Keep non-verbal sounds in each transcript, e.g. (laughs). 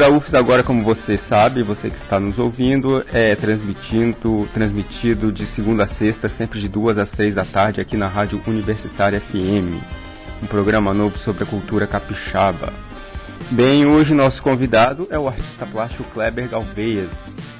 Cultura UFES agora, como você sabe, você que está nos ouvindo, é transmitindo, transmitido de segunda a sexta, sempre de duas às três da tarde, aqui na Rádio Universitária FM. Um programa novo sobre a cultura capixaba. Bem, hoje nosso convidado é o artista plástico Kleber Galveias.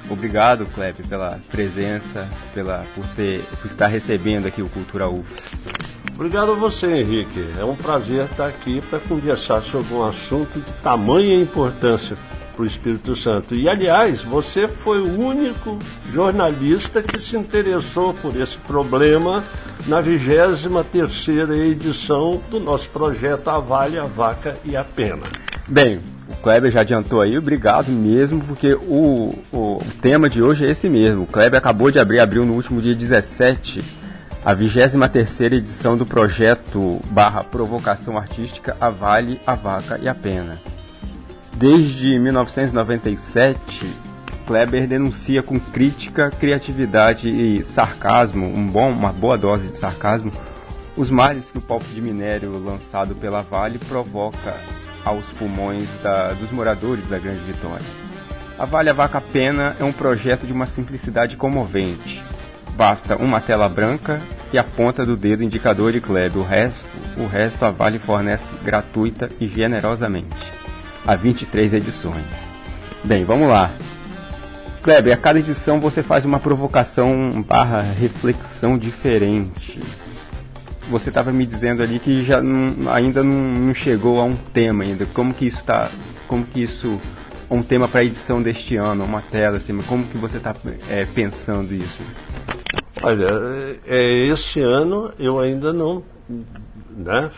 Obrigado, Kleber, pela presença, pela, por, ter, por estar recebendo aqui o Cultura UFES. Obrigado a você, Henrique. É um prazer estar aqui para conversar sobre um assunto de tamanha importância para o Espírito Santo. E, aliás, você foi o único jornalista que se interessou por esse problema na 23 terceira edição do nosso projeto A Vale, a Vaca e a Pena. Bem, o Kleber já adiantou aí, obrigado mesmo, porque o, o tema de hoje é esse mesmo. O Kleber acabou de abrir, abriu no último dia 17, a 23 edição do projeto barra Provocação Artística A Vale, a Vaca e a Pena. Desde 1997, Kleber denuncia com crítica, criatividade e sarcasmo, um bom, uma boa dose de sarcasmo, os males que o palco de minério lançado pela Vale provoca aos pulmões da, dos moradores da Grande Vitória. A Vale a Vaca Pena é um projeto de uma simplicidade comovente. Basta uma tela branca e a ponta do dedo indicador de Kleber. O resto, o resto a Vale fornece gratuita e generosamente. Há 23 edições. Bem, vamos lá. Kleber, a cada edição você faz uma provocação barra reflexão diferente você estava me dizendo ali que já não, ainda não, não, chegou a um tema ainda. Como que isso está? Como que isso um tema para edição deste ano, uma tela assim? Como que você está é, pensando isso? Olha, é, esse ano eu ainda não né,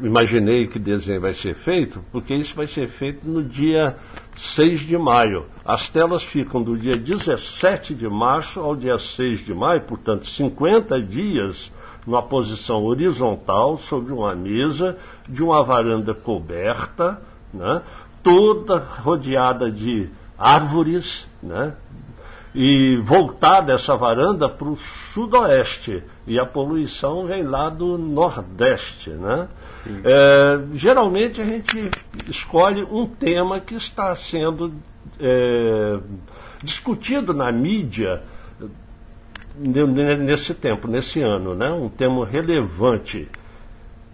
imaginei que desenho vai ser feito, porque isso vai ser feito no dia 6 de maio. As telas ficam do dia 17 de março ao dia 6 de maio, portanto, 50 dias numa posição horizontal sobre uma mesa de uma varanda coberta, né, toda rodeada de árvores, né, e voltada essa varanda para o sudoeste. E a poluição vem lá do nordeste. Né? É, geralmente a gente escolhe um tema que está sendo é, discutido na mídia nesse tempo, nesse ano, né? um tema relevante.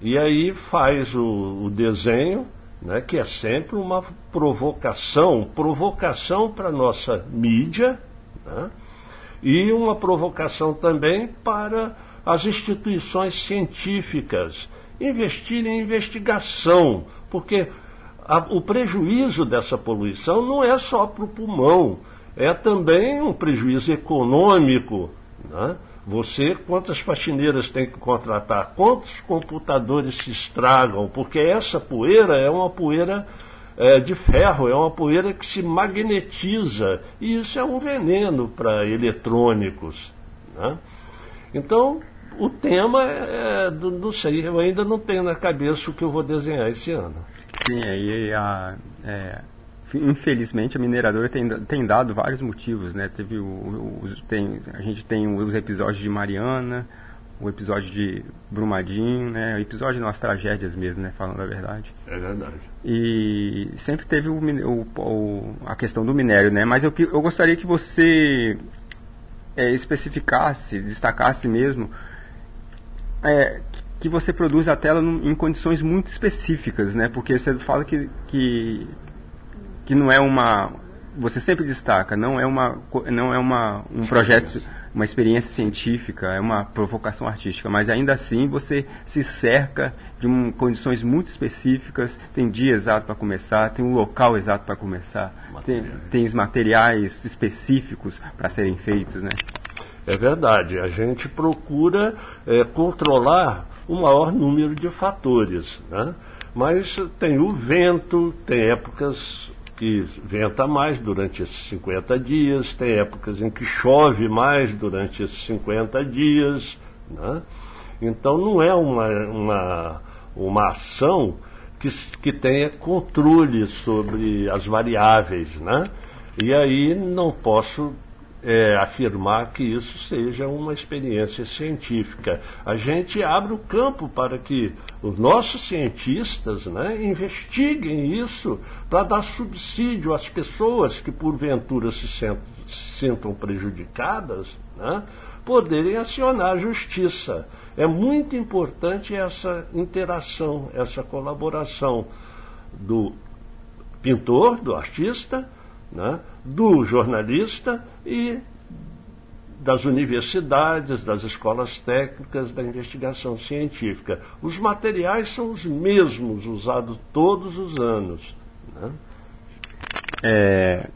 E aí faz o, o desenho, né? que é sempre uma provocação, provocação para a nossa mídia, né? e uma provocação também para as instituições científicas investirem em investigação, porque a, o prejuízo dessa poluição não é só para o pulmão, é também um prejuízo econômico né? Você, quantas faxineiras tem que contratar? Quantos computadores se estragam? Porque essa poeira é uma poeira é, de ferro, é uma poeira que se magnetiza. E isso é um veneno para eletrônicos. Né? Então, o tema é, não sei, eu ainda não tenho na cabeça o que eu vou desenhar esse ano. Sim, aí a, é, infelizmente a mineradora tem, tem dado vários motivos, né? Teve o, o, tem, a gente tem os episódios de Mariana, o episódio de Brumadinho, né? O episódio de tragédias mesmo, né? Falando a verdade. É verdade. E sempre teve o, o, a questão do minério, né? Mas eu, eu gostaria que você é, especificasse, destacasse mesmo é, que você produz a tela em condições muito específicas, né? Porque você fala que, que que não é uma você sempre destaca, não é uma não é uma um projeto, uma experiência científica, é uma provocação artística, mas ainda assim você se cerca de um, condições muito específicas, tem dia exato para começar, tem um local exato para começar, tem, tem os materiais específicos para serem feitos, né? É verdade, a gente procura é, controlar o maior número de fatores, né? Mas tem o vento, tem épocas que venta mais durante esses 50 dias, tem épocas em que chove mais durante esses 50 dias. Né? Então não é uma, uma, uma ação que, que tenha controle sobre as variáveis. Né? E aí não posso é, afirmar que isso seja uma experiência científica. A gente abre o campo para que os nossos cientistas né, investiguem isso para dar subsídio às pessoas que porventura se, sentam, se sintam prejudicadas, né, poderem acionar a justiça. É muito importante essa interação, essa colaboração do pintor, do artista, né, do jornalista e das universidades, das escolas técnicas, da investigação científica. Os materiais são os mesmos usados todos os anos. Né? É...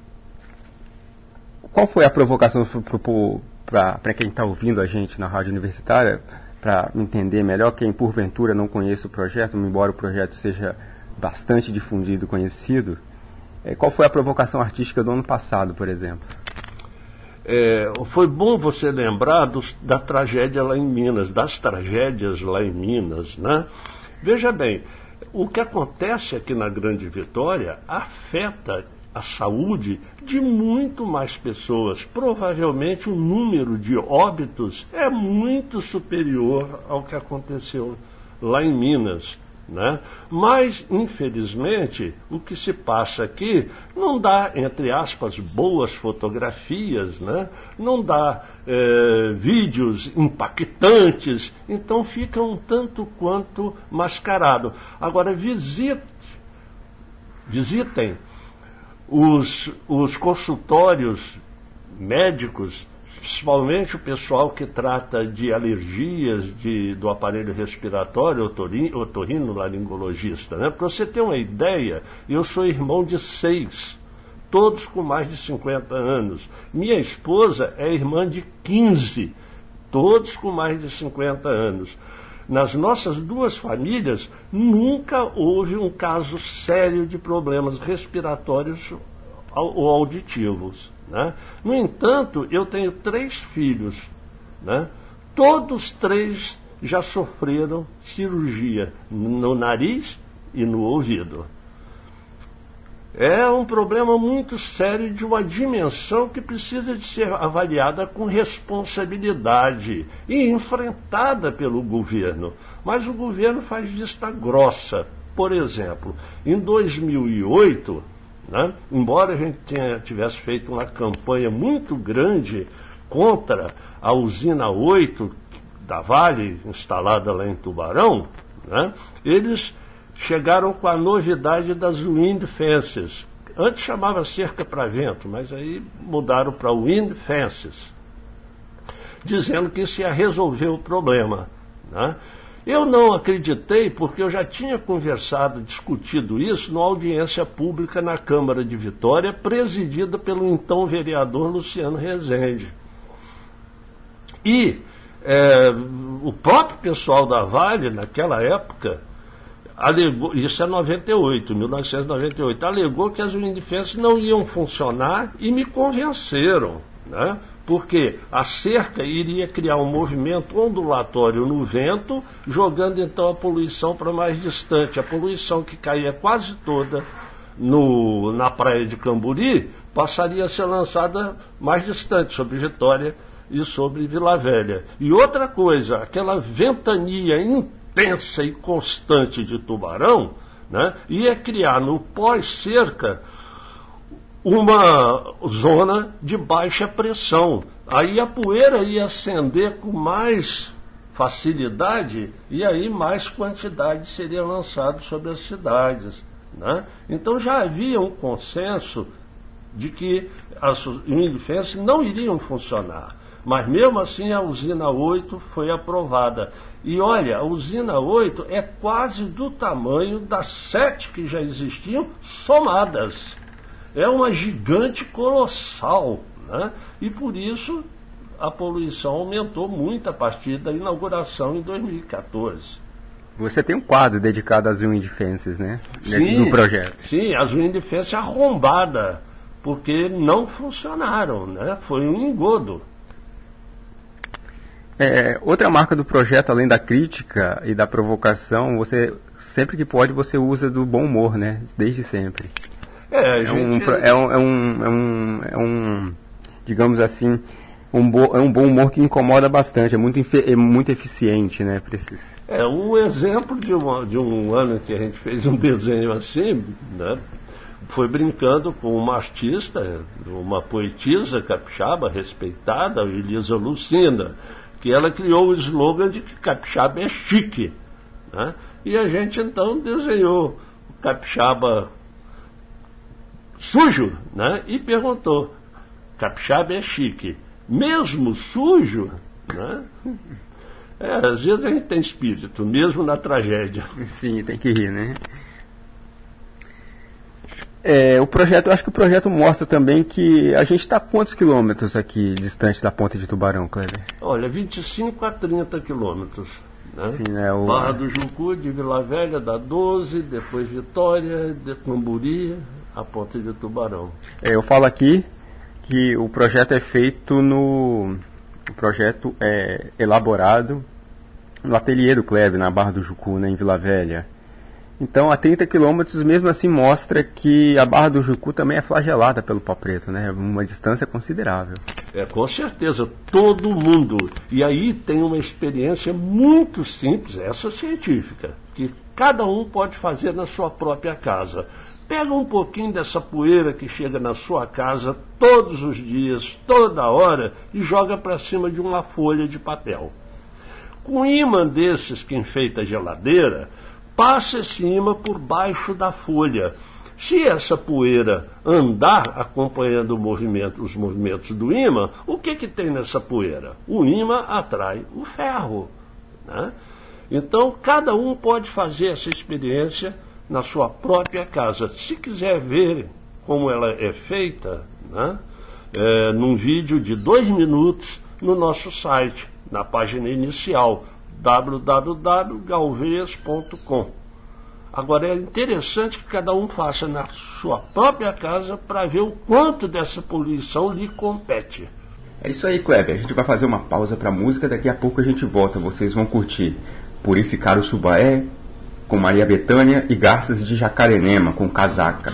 Qual foi a provocação para quem está ouvindo a gente na rádio universitária, para entender melhor, quem porventura não conhece o projeto, embora o projeto seja bastante difundido e conhecido, é, qual foi a provocação artística do ano passado, por exemplo? É, foi bom você lembrar dos, da tragédia lá em Minas, das tragédias lá em Minas, né? Veja bem, o que acontece aqui na Grande Vitória afeta a saúde de muito mais pessoas. Provavelmente o número de óbitos é muito superior ao que aconteceu lá em Minas. Né? Mas, infelizmente, o que se passa aqui não dá, entre aspas, boas fotografias, né? não dá é, vídeos impactantes, então fica um tanto quanto mascarado. Agora, visite, visitem os, os consultórios médicos principalmente o pessoal que trata de alergias de, do aparelho respiratório, otorrino laringologista. Né? Para você ter uma ideia, eu sou irmão de seis, todos com mais de 50 anos. Minha esposa é irmã de 15, todos com mais de 50 anos. Nas nossas duas famílias, nunca houve um caso sério de problemas respiratórios ou auditivos. Né? No entanto, eu tenho três filhos. Né? Todos três já sofreram cirurgia no nariz e no ouvido. É um problema muito sério de uma dimensão que precisa de ser avaliada com responsabilidade e enfrentada pelo governo. Mas o governo faz vista grossa. Por exemplo, em 2008, né? Embora a gente tenha, tivesse feito uma campanha muito grande contra a usina 8 da Vale, instalada lá em Tubarão, né? eles chegaram com a novidade das wind fences. Antes chamava cerca para vento, mas aí mudaram para wind fences, dizendo que isso ia resolver o problema. Né? Eu não acreditei porque eu já tinha conversado, discutido isso numa audiência pública na Câmara de Vitória, presidida pelo então vereador Luciano Rezende. E é, o próprio pessoal da Vale, naquela época, alegou, isso é 98, 1998, alegou que as windfences não iam funcionar e me convenceram. Né? Porque a cerca iria criar um movimento ondulatório no vento, jogando então a poluição para mais distante. A poluição que caía quase toda no, na praia de Camburi passaria a ser lançada mais distante, sobre Vitória e sobre Vila Velha. E outra coisa, aquela ventania intensa e constante de Tubarão né, ia criar no pós-cerca uma zona de baixa pressão. Aí a poeira ia acender com mais facilidade e aí mais quantidade seria lançado sobre as cidades. Né? Então já havia um consenso de que as unidefensas não iriam funcionar. Mas mesmo assim a usina 8 foi aprovada. E olha, a usina 8 é quase do tamanho das sete que já existiam somadas é uma gigante colossal. Né? E por isso a poluição aumentou muito a partir da inauguração em 2014. Você tem um quadro dedicado às Wind Fences, né? Sim, no projeto. Sim, as Wind Fences arrombadas, porque não funcionaram, né? Foi um engodo. É, outra marca do projeto, além da crítica e da provocação, você sempre que pode você usa do bom humor, né? Desde sempre. É, é, um, é, um, é, um, é, um, é um, digamos assim, um bo, é um bom humor que incomoda bastante, é muito, é muito eficiente, né? Preciso. É um exemplo de, uma, de um ano que a gente fez um (laughs) desenho assim, né? Foi brincando com uma artista, uma poetisa capixaba respeitada, Elisa Lucinda, que ela criou o slogan de que capixaba é chique. Né? E a gente então desenhou o capixaba sujo, né? E perguntou: capixaba é chique, mesmo sujo, né? É, às vezes a gente tem espírito, mesmo na tragédia. Sim, tem que rir, né? É, o projeto, eu acho que o projeto mostra também que a gente está quantos quilômetros aqui distante da ponte de Tubarão, Kleber? Olha, 25 a 30 quilômetros. Né? Sim, né, o... Barra do Jucu, de Vila Velha, dá 12, depois Vitória, de Camburi, a ponte de Tubarão. É, eu falo aqui que o projeto é feito no. O projeto é elaborado no ateliê do Kleber, na Barra do Jucu, né, em Vila Velha. Então, a 30 quilômetros, mesmo assim, mostra que a Barra do Jucu também é flagelada pelo pau preto, né? Uma distância considerável. É, com certeza, todo mundo. E aí tem uma experiência muito simples, essa científica, que cada um pode fazer na sua própria casa. Pega um pouquinho dessa poeira que chega na sua casa todos os dias, toda hora, e joga para cima de uma folha de papel. Com um imã desses que enfeita a geladeira, passa esse imã por baixo da folha. Se essa poeira andar acompanhando movimento, os movimentos do imã, o que, que tem nessa poeira? O imã atrai o ferro. Né? Então, cada um pode fazer essa experiência na sua própria casa. Se quiser ver como ela é feita, né, é, num vídeo de dois minutos no nosso site, na página inicial, www.galveias.com. Agora é interessante que cada um faça na sua própria casa para ver o quanto dessa poluição lhe compete. É isso aí, Kleber. A gente vai fazer uma pausa para música, daqui a pouco a gente volta. Vocês vão curtir Purificar o Subaé, com Maria Betânia e Garças de Jacarenema com Casaca.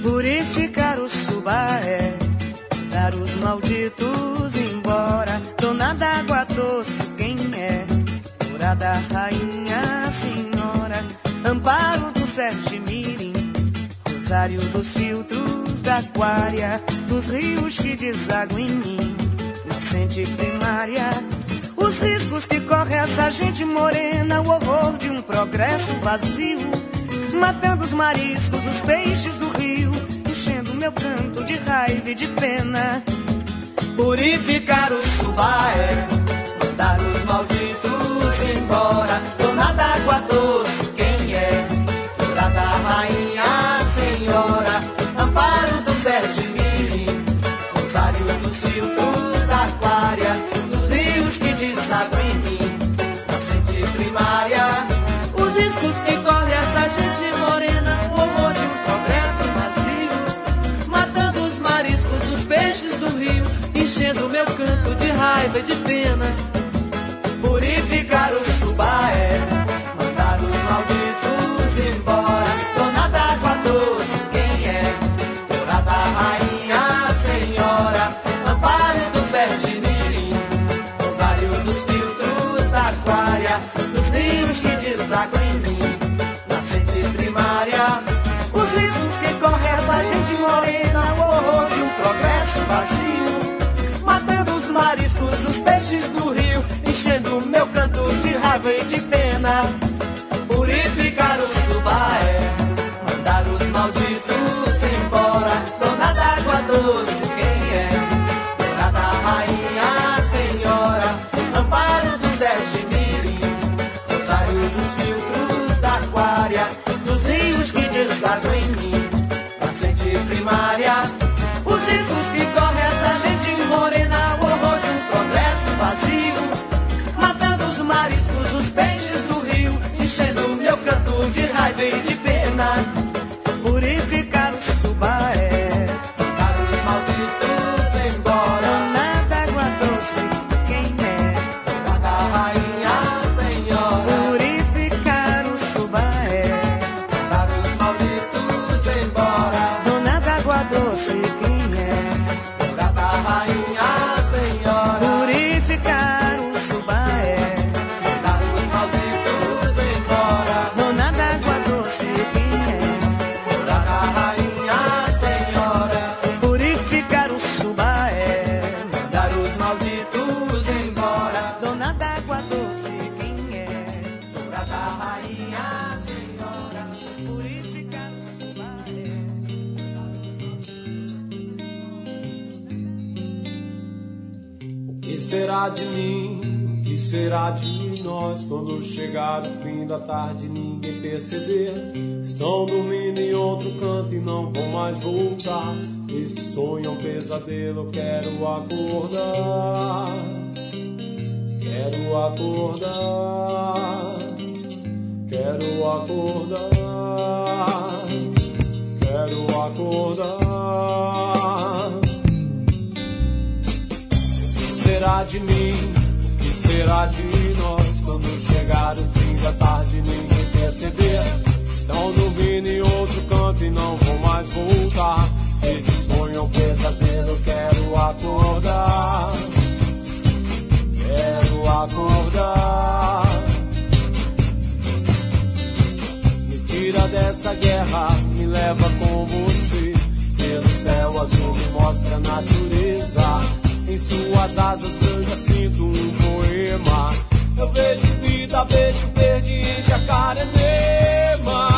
Purificar o subaé, dar os malditos embora. Dona d'água doce, quem é? Curada rainha, senhora, amparo do Sérgio Dos filtros da aquária, dos rios que desaguam em mim, nascente primária. Os riscos que corre essa gente morena, o horror de um progresso vazio, matando os mariscos, os peixes do rio, enchendo meu canto de raiva e de pena. Purificar o subaé, mandar os malditos embora, dona d'água doce, quem é? Sérgio Mirim, rosário dos filtros da aquária, dos rios que desaguam em mim, nascente primária, os riscos que corre essa gente morena, o horror de um progresso vazio, matando os mariscos, os peixes do rio, enchendo meu canto de raiva e de pena, vazio. Matando os mariscos, os peixes do rio, enchendo meu canto de raiva e de pena. Será de mim? O que será de nós quando chegar o fim da tarde e ninguém perceber? Estão dormindo em outro canto e não vão mais voltar. Este sonho é um pesadelo, quero acordar. Quero acordar. Quero acordar. Quero acordar. Será de mim? O que será de nós quando chegar o fim da tarde ninguém perceber? Estão dormindo em outro canto e não vão mais voltar. Esse sonho é um pesadelo, quero acordar. Quero acordar. Me tira dessa guerra, me leva com você. Pelo céu azul me mostra a natureza. Em suas asas brancas sinto um poema. Eu vejo vida, vejo verde em Jacarenema.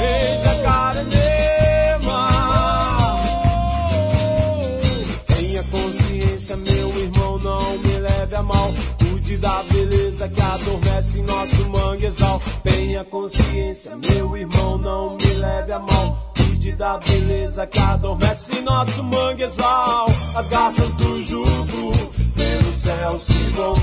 Em Jacarenema. Tenha consciência, meu irmão, não me leve a mal. Cuide da beleza que adormece em nosso manguezal. Tenha consciência, meu irmão, não me leve a mal. Cuide da beleza que adormece nosso manguezal. As garças do jugo pelo céu se vão,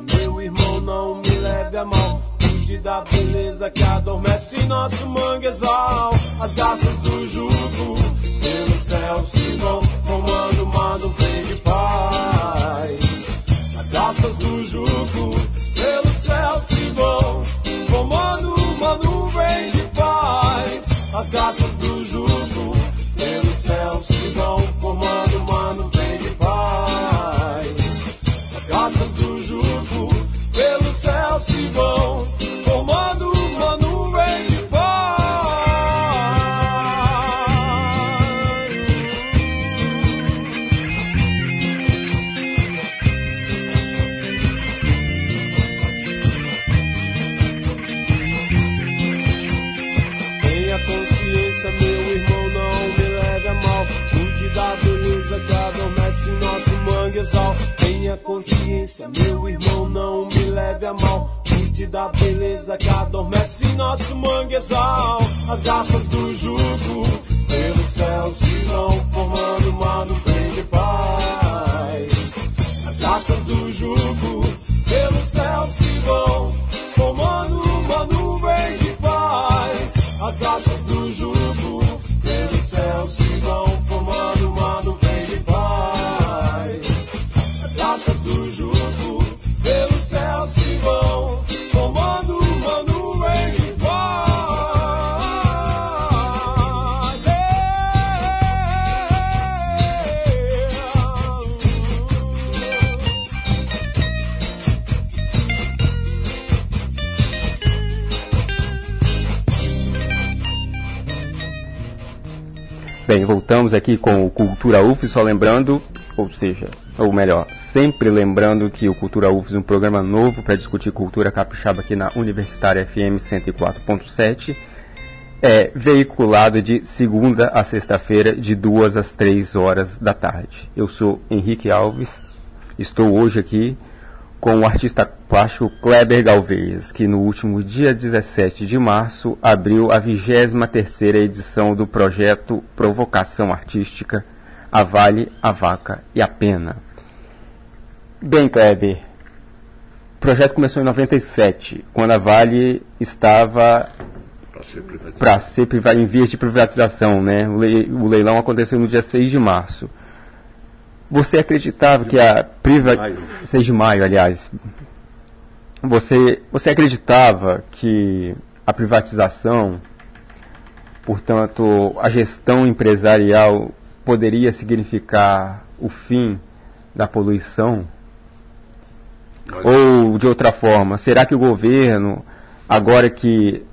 meu irmão, não me leve a mal. Cuide da beleza que adormece nosso manguezal. As garças do jugo pelo céu se vão, formando uma nuvem de paz. As garças do jugo pelo céu se vão, formando uma nuvem de paz. As garças do jugo pelo céu se vão, formando consciência, meu irmão, não me leve a mal. Cuide da beleza que adormece nosso manguezal. As garças do jugo pelo céu se vão, formando uma nuvem de paz. As garças do jugo pelo céu se vão, formando uma nuvem de paz. As garças do jugo pelo céu se vão, Bem, voltamos aqui com o Cultura UF, só lembrando, ou seja, ou melhor, sempre lembrando que o Cultura UF é um programa novo para discutir cultura capixaba aqui na Universitária FM 104.7, é veiculado de segunda a sexta-feira, de duas às três horas da tarde. Eu sou Henrique Alves, estou hoje aqui com o artista plástico Kleber Galvez, que no último dia 17 de março abriu a 23ª edição do projeto Provocação Artística A Vale, a Vaca e a Pena. Bem, Kleber, o projeto começou em 97, quando a Vale estava para ser privatizada, em vias de privatização, né? O leilão aconteceu no dia 6 de março. Você acreditava que a privatização. 6 de maio, aliás. Você, você acreditava que a privatização, portanto, a gestão empresarial poderia significar o fim da poluição? Ou de outra forma, será que o governo, agora que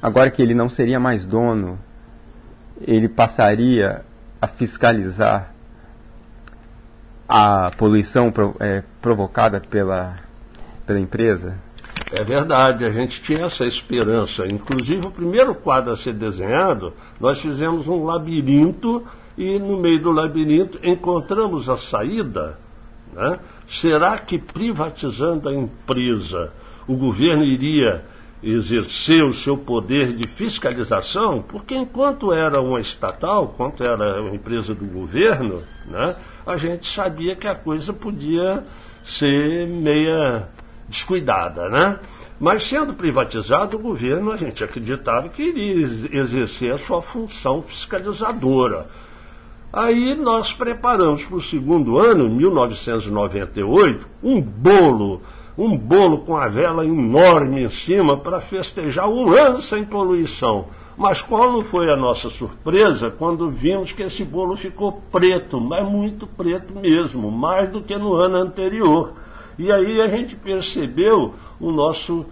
agora que ele não seria mais dono, ele passaria a fiscalizar a poluição é, provocada pela, pela empresa? É verdade, a gente tinha essa esperança. Inclusive, o primeiro quadro a ser desenhado, nós fizemos um labirinto e no meio do labirinto encontramos a saída. Né? Será que privatizando a empresa, o governo iria exercer o seu poder de fiscalização? Porque enquanto era uma estatal, enquanto era uma empresa do governo, né? a gente sabia que a coisa podia ser meia descuidada, né? Mas sendo privatizado, o governo, a gente acreditava que iria exercer a sua função fiscalizadora. Aí nós preparamos para o segundo ano, 1998, um bolo, um bolo com a vela enorme em cima para festejar um ano sem poluição. Mas qual foi a nossa surpresa quando vimos que esse bolo ficou preto, mas muito preto mesmo, mais do que no ano anterior. E aí a gente percebeu o nosso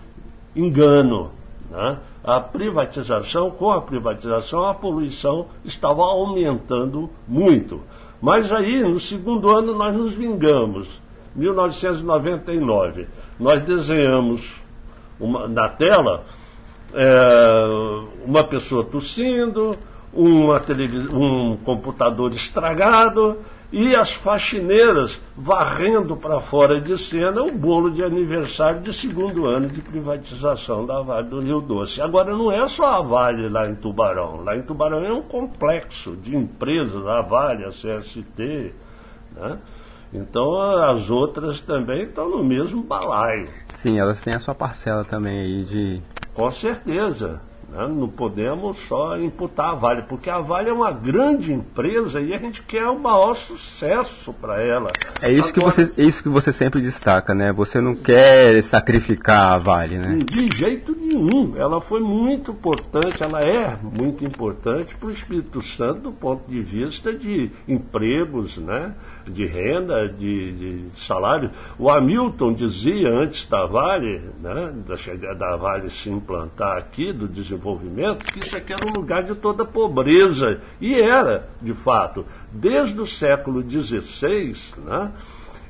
engano. Né? A privatização, com a privatização, a poluição estava aumentando muito. Mas aí, no segundo ano, nós nos vingamos. 1999, nós desenhamos uma, na tela é, uma pessoa tossindo, uma um computador estragado e as faxineiras varrendo para fora de cena o bolo de aniversário de segundo ano de privatização da Vale do Rio Doce. Agora não é só a Vale lá em Tubarão. Lá em Tubarão é um complexo de empresas, a Vale, a CST. Né? Então as outras também estão no mesmo balaio. Sim, elas têm a sua parcela também aí de com certeza. Né? Não podemos só imputar a Vale, porque a Vale é uma grande empresa e a gente quer o maior sucesso para ela. É isso, Agora, que você, é isso que você sempre destaca, né? Você não quer sacrificar a Vale, né? De jeito nenhum. Ela foi muito importante, ela é muito importante para o Espírito Santo do ponto de vista de empregos, né? De renda, de, de salário. O Hamilton dizia antes da Vale, né? da chegada da Vale se implantar aqui, do desenvolvimento, que isso aqui era um lugar de toda pobreza. E era, de fato, desde o século XVI, né?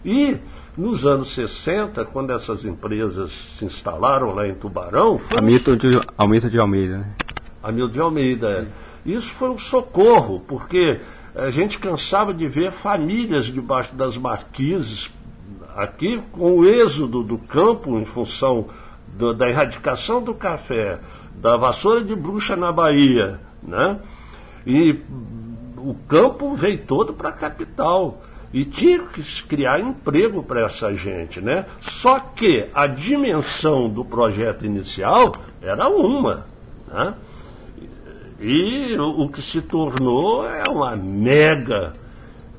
e nos anos 60, quando essas empresas se instalaram lá em Tubarão. Hamilton de, Hamilton de Almeida, né? Hamilton de Almeida, é. Isso foi um socorro, porque a gente cansava de ver famílias debaixo das marquises aqui, com o êxodo do campo em função do, da erradicação do café, da vassoura de bruxa na Bahia, né? E o campo veio todo para a capital. E tinha que criar emprego para essa gente, né? Só que a dimensão do projeto inicial era uma, né? E o, o que se tornou é uma mega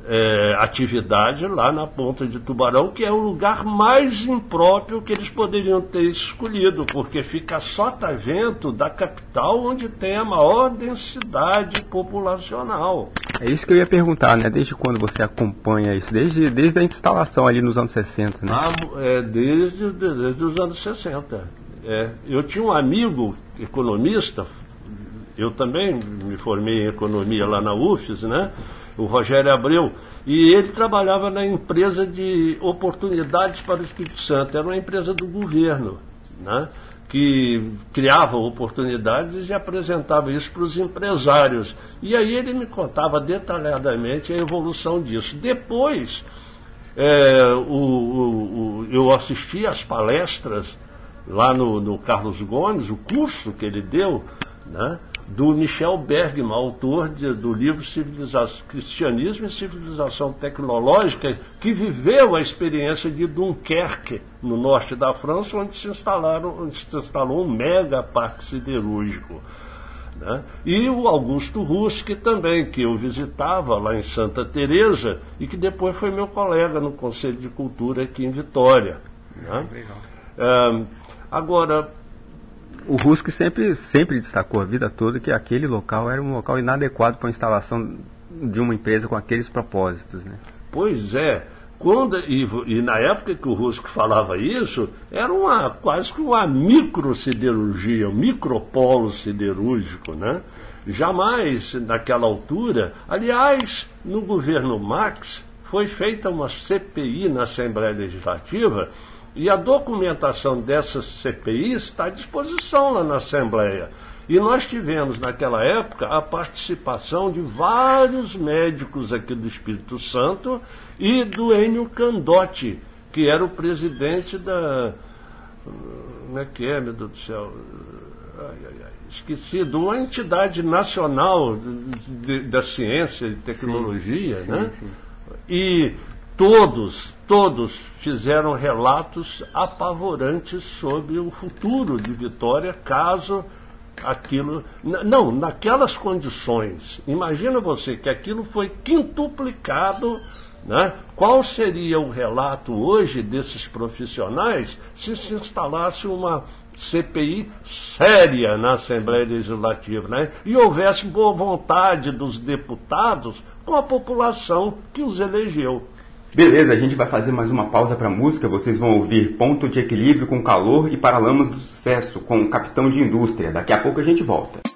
é, atividade lá na ponta de Tubarão, que é o lugar mais impróprio que eles poderiam ter escolhido, porque fica sotavento da capital, onde tem a maior densidade populacional. É isso que eu ia perguntar, né? Desde quando você acompanha isso? Desde, desde a instalação ali nos anos 60, né? Ah, é, desde, desde os anos 60. É, eu tinha um amigo economista, Eu também me formei em economia lá na UFES, né? O Rogério Abreu. E ele trabalhava na empresa de oportunidades para o Espírito Santo. Era uma empresa do governo, né? que criava oportunidades e apresentava isso para os empresários. E aí ele me contava detalhadamente a evolução disso. Depois, é, o, o, o, eu assisti às palestras lá no, no, Carlos Gomes, o curso que ele deu, né, do Michel Bergman, autor de, do livro Cristianismo e Civilização Tecnológica, que viveu a experiência de Dunkerque, no norte da França, onde se, instalaram, onde se instalou um mega parque siderúrgico. Né? E o Augusto Ruski também, que eu visitava lá em Santa Teresa e que depois foi meu colega no Conselho de Cultura aqui em Vitória. Né? É, agora, o Ruski sempre, sempre destacou a vida toda que aquele local era um local inadequado para a instalação de uma empresa com aqueles propósitos. Né? Pois é. Quando, e, e, na época que o Rusco falava isso, era uma, quase que uma microsiderurgia, um micropolo siderúrgico, né? Jamais naquela altura, aliás, no governo Marx, foi feita uma CPI na Assembleia Legislativa e a documentação dessa CPI está à disposição lá na Assembleia. E nós tivemos, naquela época, a participação de vários médicos aqui do Espírito Santo e do Enio Candotti, que era o presidente da. Como é que é, meu Deus do céu? Ai, ai, ai. Esqueci, de uma entidade nacional de, de, da ciência e tecnologia, sim, né? Sim, sim. E todos, todos fizeram relatos apavorantes sobre o futuro de Vitória caso aquilo. Não, naquelas condições. Imagina você que aquilo foi quintuplicado. Né? Qual seria o relato hoje desses profissionais se se instalasse uma CPI séria na Assembleia Legislativa né? e houvesse boa vontade dos deputados com a população que os elegeu? Beleza, a gente vai fazer mais uma pausa para música. Vocês vão ouvir Ponto de Equilíbrio com Calor e Paralamas do Sucesso com o Capitão de Indústria. Daqui a pouco a gente volta.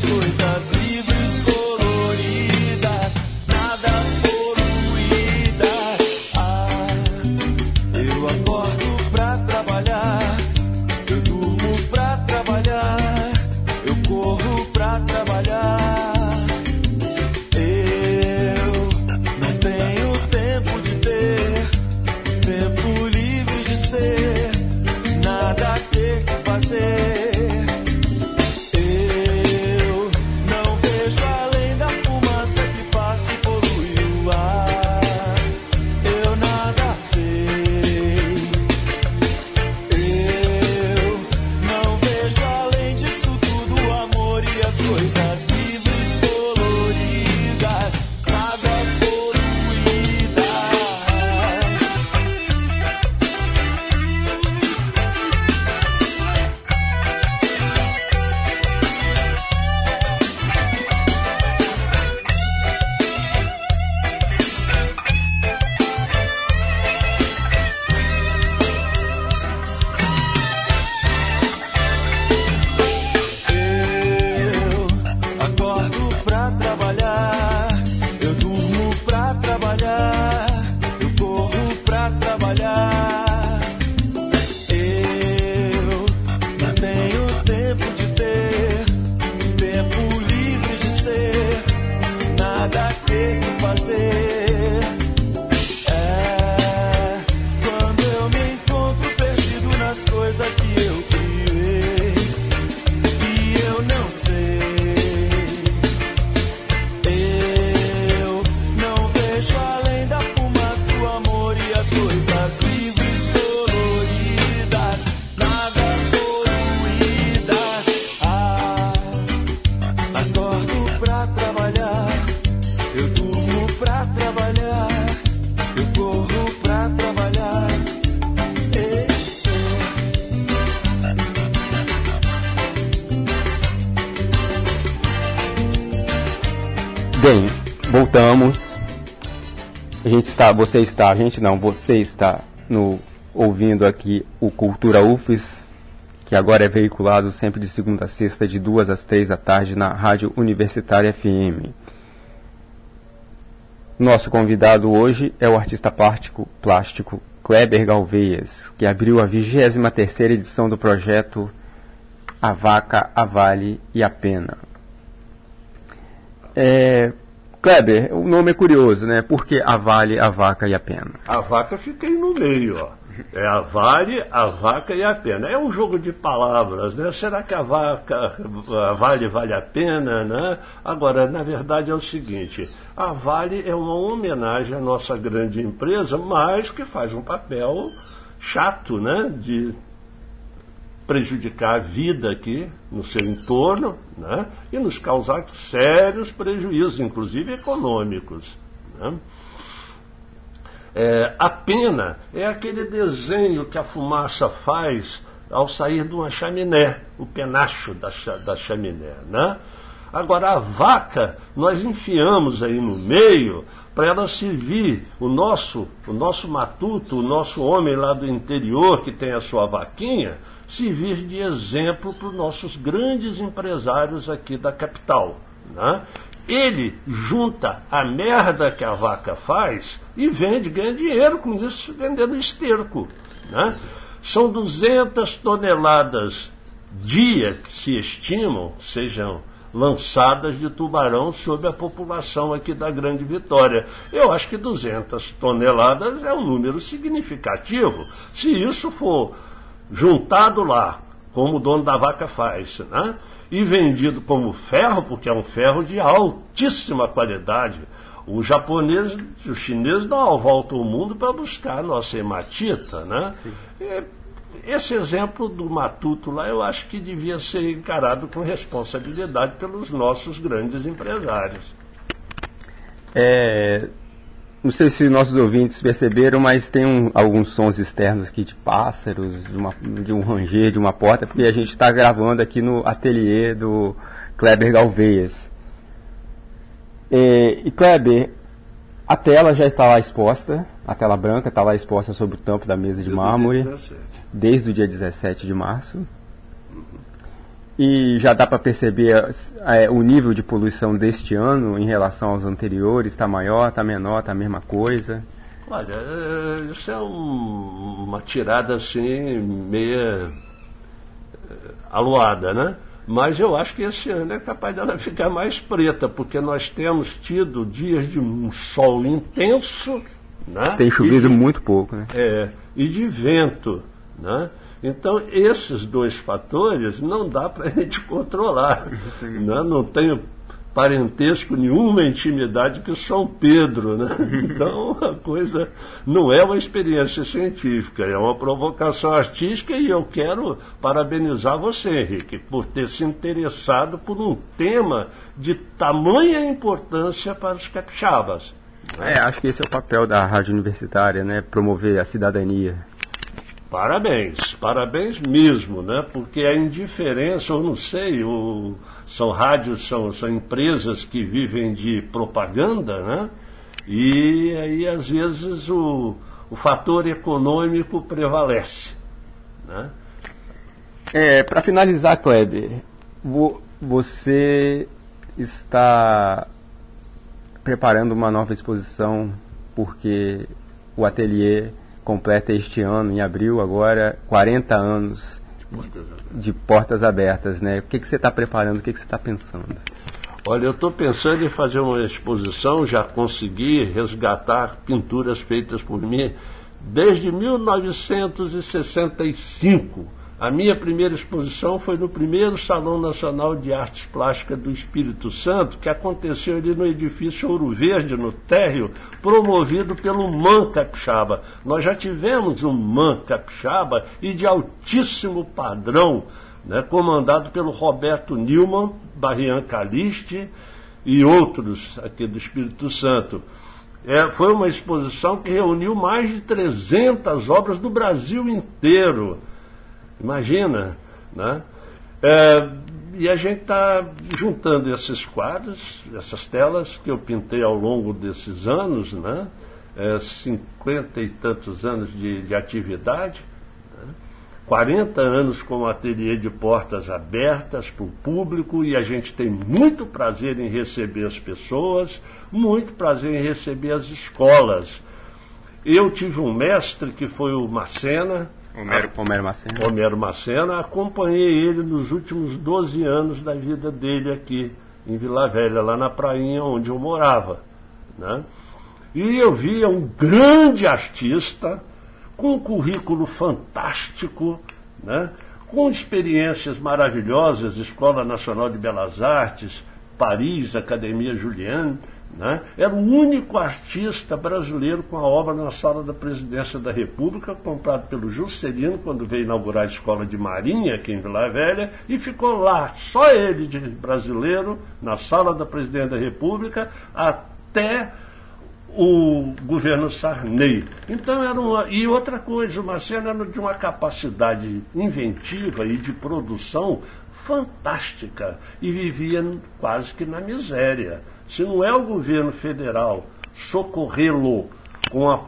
schools are está, você está, a gente não, você está no ouvindo aqui o Cultura UFES, que agora é veiculado sempre de segunda a sexta, de duas às três da tarde, na Rádio Universitária FM. Nosso convidado hoje é o artista plástico, plástico Kleber Galveias, que abriu a 23 terceira edição do projeto A Vaca, a Vale e a Pena. É, Kleber, o nome é curioso, né? Por que a Vale, a Vaca e a Pena? A vaca fica aí no meio, ó. É a vale, a vaca e a pena. É um jogo de palavras, né? Será que a vaca, a vale vale a pena, né? Agora, na verdade é o seguinte, a Vale é uma homenagem à nossa grande empresa, mas que faz um papel chato, né? De prejudicar a vida aqui no seu entorno né? e nos causar sérios prejuízos, inclusive econômicos. Né? É, a pena é aquele desenho que a fumaça faz ao sair de uma chaminé, o penacho da, da chaminé. Né? Agora, a vaca, nós enfiamos aí no meio para ela servir o nosso, o nosso matuto, o nosso homem lá do interior que tem a sua vaquinha, servir de exemplo para os nossos grandes empresários aqui da capital. Né? Ele junta a merda que a vaca faz e vende, ganha dinheiro com isso, vendendo esterco. Né? São 200 toneladas dia que se estimam, sejam lançadas de tubarão sobre a população aqui da Grande Vitória. Eu acho que 200 toneladas é um número significativo. Se isso for juntado lá, como o dono da vaca faz, né? e vendido como ferro, porque é um ferro de altíssima qualidade. O japonês, o chinês dá uma volta ao mundo para buscar a nossa hematita, né? esse exemplo do matuto lá, eu acho que devia ser encarado com responsabilidade pelos nossos grandes empresários. É, não sei se nossos ouvintes perceberam, mas tem um, alguns sons externos aqui de pássaros, de, uma, de um ranger, de uma porta, porque a gente está gravando aqui no ateliê do Kleber Galveias. É, e Kleber, a tela já está lá exposta, a tela branca está lá exposta sobre o tampo da mesa de mármore, desde o dia 17 de março. E já dá para perceber é, o nível de poluição deste ano em relação aos anteriores? Está maior, está menor, está a mesma coisa? Olha, é, isso é um, uma tirada assim, meia é, aluada, né? Mas eu acho que esse ano é capaz dela (laughs) ficar mais preta, porque nós temos tido dias de um sol intenso. Né? Tem chovido de, muito pouco, né? É, e de vento. Né? Então, esses dois fatores não dá para a (laughs) gente controlar. Né? Não tenho parentesco nenhuma intimidade que São Pedro. Né? (laughs) Então, a coisa não é uma experiência científica, é uma provocação artística e eu quero parabenizar você, Henrique, por ter se interessado por um tema de tamanha importância para os capixabas. É, acho que esse é o papel da rádio universitária, né? Promover a cidadania. Parabéns, parabéns mesmo, né? Porque a indiferença, eu não sei, o, são rádios, são, são empresas que vivem de propaganda, né? E aí, às vezes, o, o fator econômico prevalece. Né? É, Para finalizar, Kleber, você está preparando uma nova exposição porque o ateliê completa este ano, em abril, agora 40 anos de portas abertas, de portas abertas né? O que, que você está preparando, o que, que você está pensando? Olha, eu estou pensando em fazer uma exposição, já consegui resgatar pinturas feitas por mim desde 1965 a minha primeira exposição foi no primeiro Salão Nacional de Artes Plásticas do Espírito Santo, que aconteceu ali no edifício Ouro Verde, no térreo, promovido pelo MAN Capixaba. Nós já tivemos um MAN Capixaba e de altíssimo padrão, né, comandado pelo Roberto Newman, Barrian Caliste e outros aqui do Espírito Santo. É, foi uma exposição que reuniu mais de 300 obras do Brasil inteiro Imagina, né? É, e a gente está juntando esses quadros, essas telas que eu pintei ao longo desses anos, né? É, cinquenta e tantos anos de, de atividade, né? 40 anos com o ateliê de portas abertas para o público e a gente tem muito prazer em receber as pessoas, muito prazer em receber as escolas. Eu tive um mestre que foi o Macena, Homero, Homero Macena. Homero Macena, acompanhei ele nos últimos 12 anos da vida dele aqui em Vila Velha, lá na prainha onde eu morava. Né? E eu via um grande artista, com um currículo fantástico, né? com experiências maravilhosas, Escola Nacional de Belas Artes, Paris, Academia Julian, né? Era o único artista brasileiro com a obra na sala da presidência da República, comprado pelo Juscelino quando veio inaugurar a escola de Marinha aqui em Vila Velha, e ficou lá, só ele de brasileiro, na sala da presidência da República, até o governo Sarney. Então era uma. E outra coisa, o Marcelo era de uma capacidade inventiva e de produção fantástica e vivia quase que na miséria. Se não é o governo federal socorrê-lo com a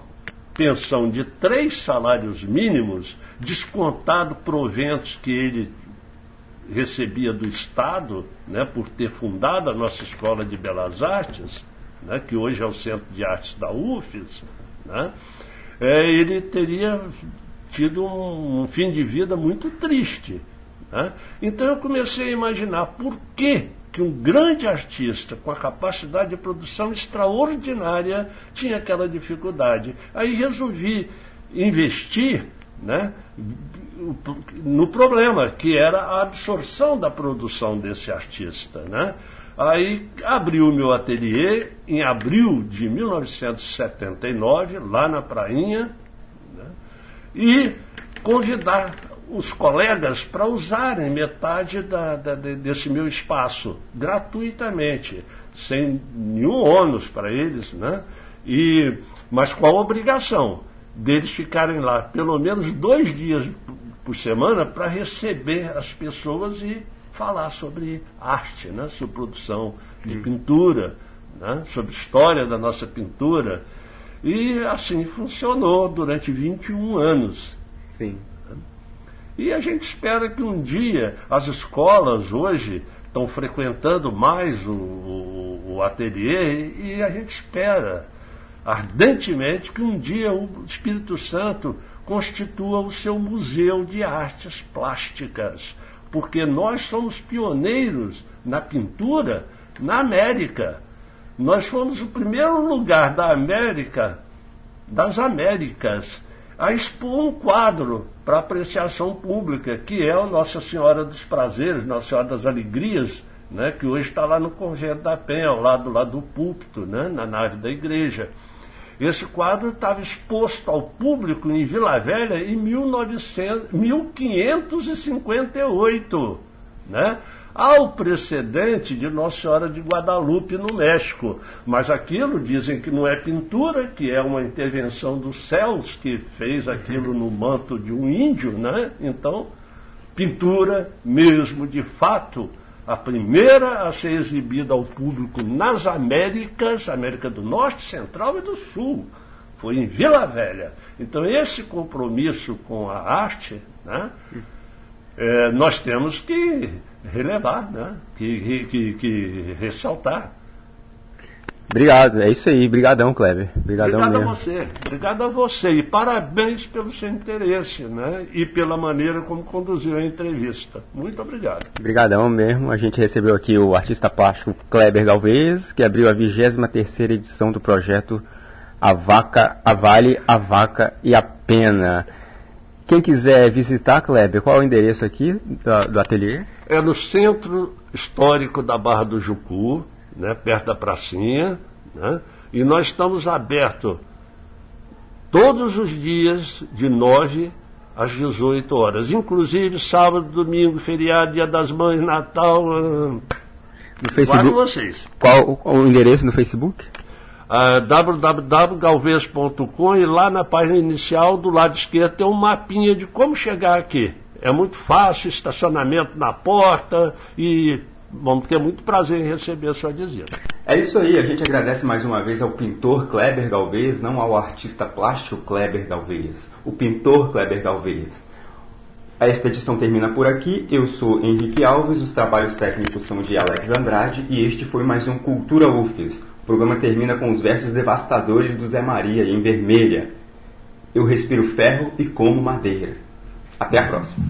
pensão de três salários mínimos, descontado proventos que ele recebia do Estado, né, por ter fundado a nossa Escola de Belas Artes, né, que hoje é o Centro de Artes da UFES, né, é, ele teria tido um, um, fim de vida muito triste. Né? Então eu comecei a imaginar por que que um grande artista com a capacidade de produção extraordinária tinha aquela dificuldade. Aí resolvi investir né, no problema, que era a absorção da produção desse artista. Né? Aí abri o meu ateliê em abril de 1979, lá na Prainha, né, e convidar os colegas para usarem metade da, da, desse meu espaço gratuitamente, sem nenhum ônus para eles, né? E, mas com a obrigação deles ficarem lá pelo menos dois dias por semana para receber as pessoas e falar sobre arte, né? sobre produção de pintura, né? sobre história da nossa pintura. E assim funcionou durante 21 anos. Sim. E a gente espera que um dia as escolas hoje estão frequentando mais o, o, o ateliê e a gente espera ardentemente que um dia o Espírito Santo constitua o seu museu de artes plásticas, porque nós somos pioneiros na pintura na América. Nós fomos o primeiro lugar da América, das Américas, a expor um quadro para apreciação pública, que é o Nossa Senhora dos Prazeres, Nossa Senhora das Alegrias, né, que hoje está lá no Convento da Penha, ao lado lá do púlpito, né, na nave da igreja. Esse quadro estava exposto ao público em Vila Velha em 1900, 1558. Né? Há o precedente de Nossa Senhora de Guadalupe no México, mas aquilo dizem que não é pintura, que é uma intervenção dos céus que fez aquilo no manto de um índio, né? Então, pintura mesmo, de fato, a primeira a ser exibida ao público nas Américas, América do Norte, Central e do Sul, foi em Vila Velha. Então, esse compromisso com a arte, né? É, nós temos que relevar, né? que, que, que ressaltar. Obrigado, é isso aí. Obrigadão, Kleber. Obrigadão Obrigado mesmo. a você. Obrigado a você. E parabéns pelo seu interesse, né? E pela maneira como conduziu a entrevista. Muito obrigado. Obrigadão mesmo. A gente recebeu aqui o artista plástico Kleber Galvez, que abriu a 23 edição do projeto A Vaca, a Vale, a Vaca e a Pena. Quem quiser visitar, Kleber, qual é o endereço aqui do, do ateliê? É no Centro Histórico da Barra do Jucu, né, perto da pracinha, né, e nós estamos abertos todos os dias de 9 às 18 horas, inclusive sábado, domingo, feriado, dia das mães, Natal. ah, No Facebook. vocês. Qual o- o endereço no Facebook? Ah, www.galvez.com e lá na página inicial do lado esquerdo tem um mapinha de como chegar aqui. É muito fácil, estacionamento na porta e vamos ter muito prazer em receber a sua visita. É isso aí, a gente agradece mais uma vez ao pintor Kleber Galvez, não ao artista plástico Kleber Galvez, o pintor Kleber Galvez. Esta edição termina por aqui, eu sou Henrique Alves, os trabalhos técnicos são de Alex Andrade e este foi mais um Cultura UFES. O programa termina com os versos devastadores do Zé Maria, em vermelha. Eu respiro ferro e como madeira. Até a próxima.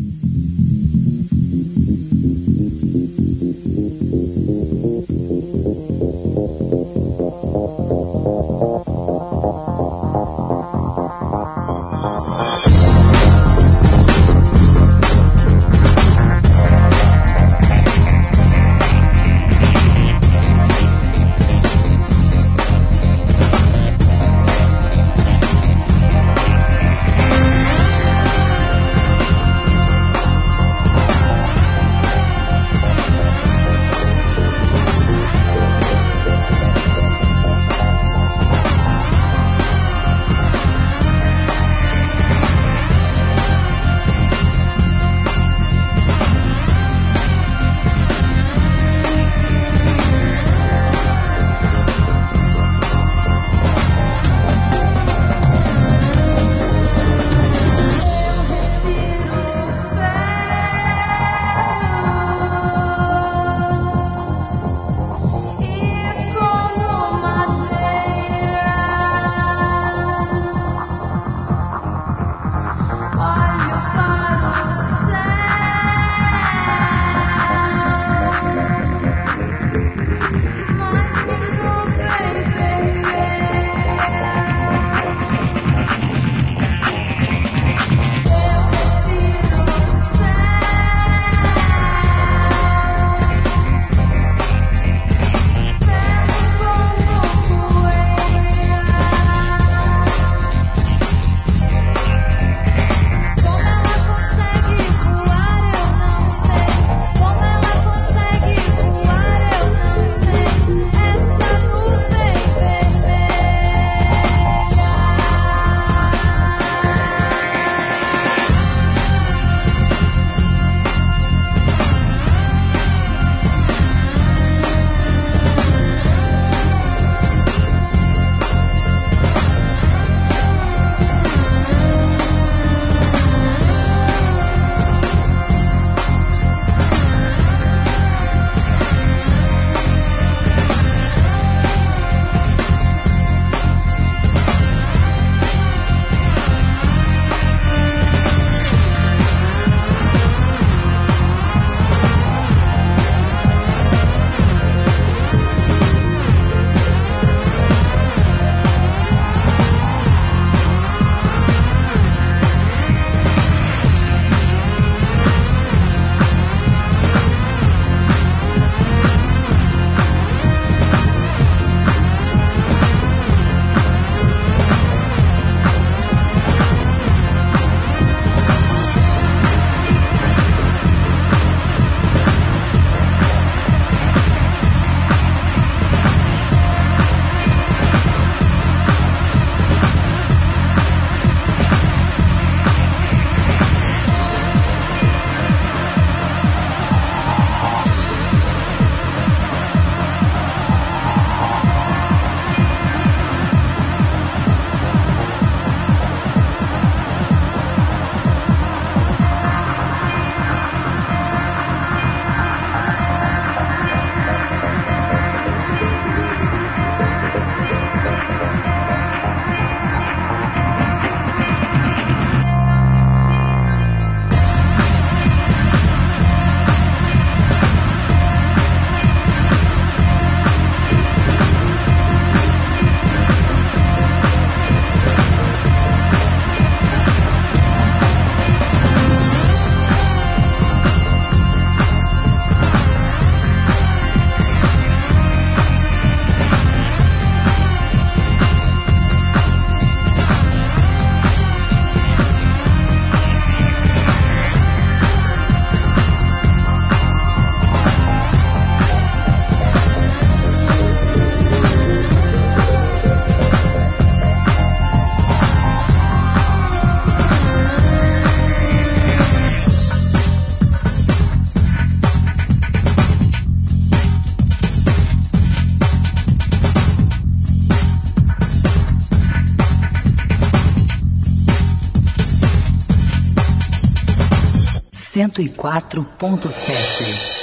104.7.